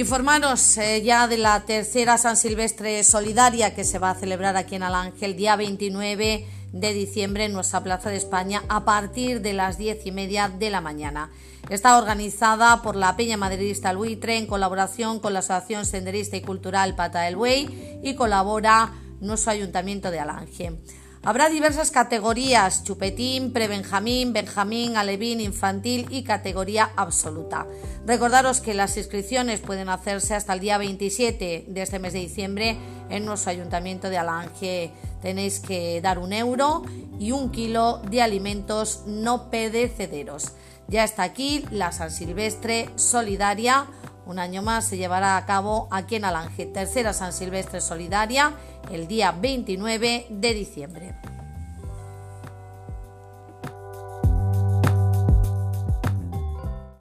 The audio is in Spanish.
Informaros eh, ya de la tercera San Silvestre Solidaria que se va a celebrar aquí en Alángel día 29 de diciembre en nuestra Plaza de España a partir de las diez y media de la mañana. Está organizada por la Peña Madridista Luitre en colaboración con la Asociación Senderista y Cultural Pata del Buey y colabora nuestro Ayuntamiento de Alange. Habrá diversas categorías, chupetín, prebenjamín, benjamín, alevín, infantil y categoría absoluta. Recordaros que las inscripciones pueden hacerse hasta el día 27 de este mes de diciembre en nuestro ayuntamiento de Alange. Tenéis que dar un euro y un kilo de alimentos no perecederos. Ya está aquí la San Silvestre Solidaria un año más se llevará a cabo aquí en Alange, tercera San Silvestre Solidaria, el día 29 de diciembre.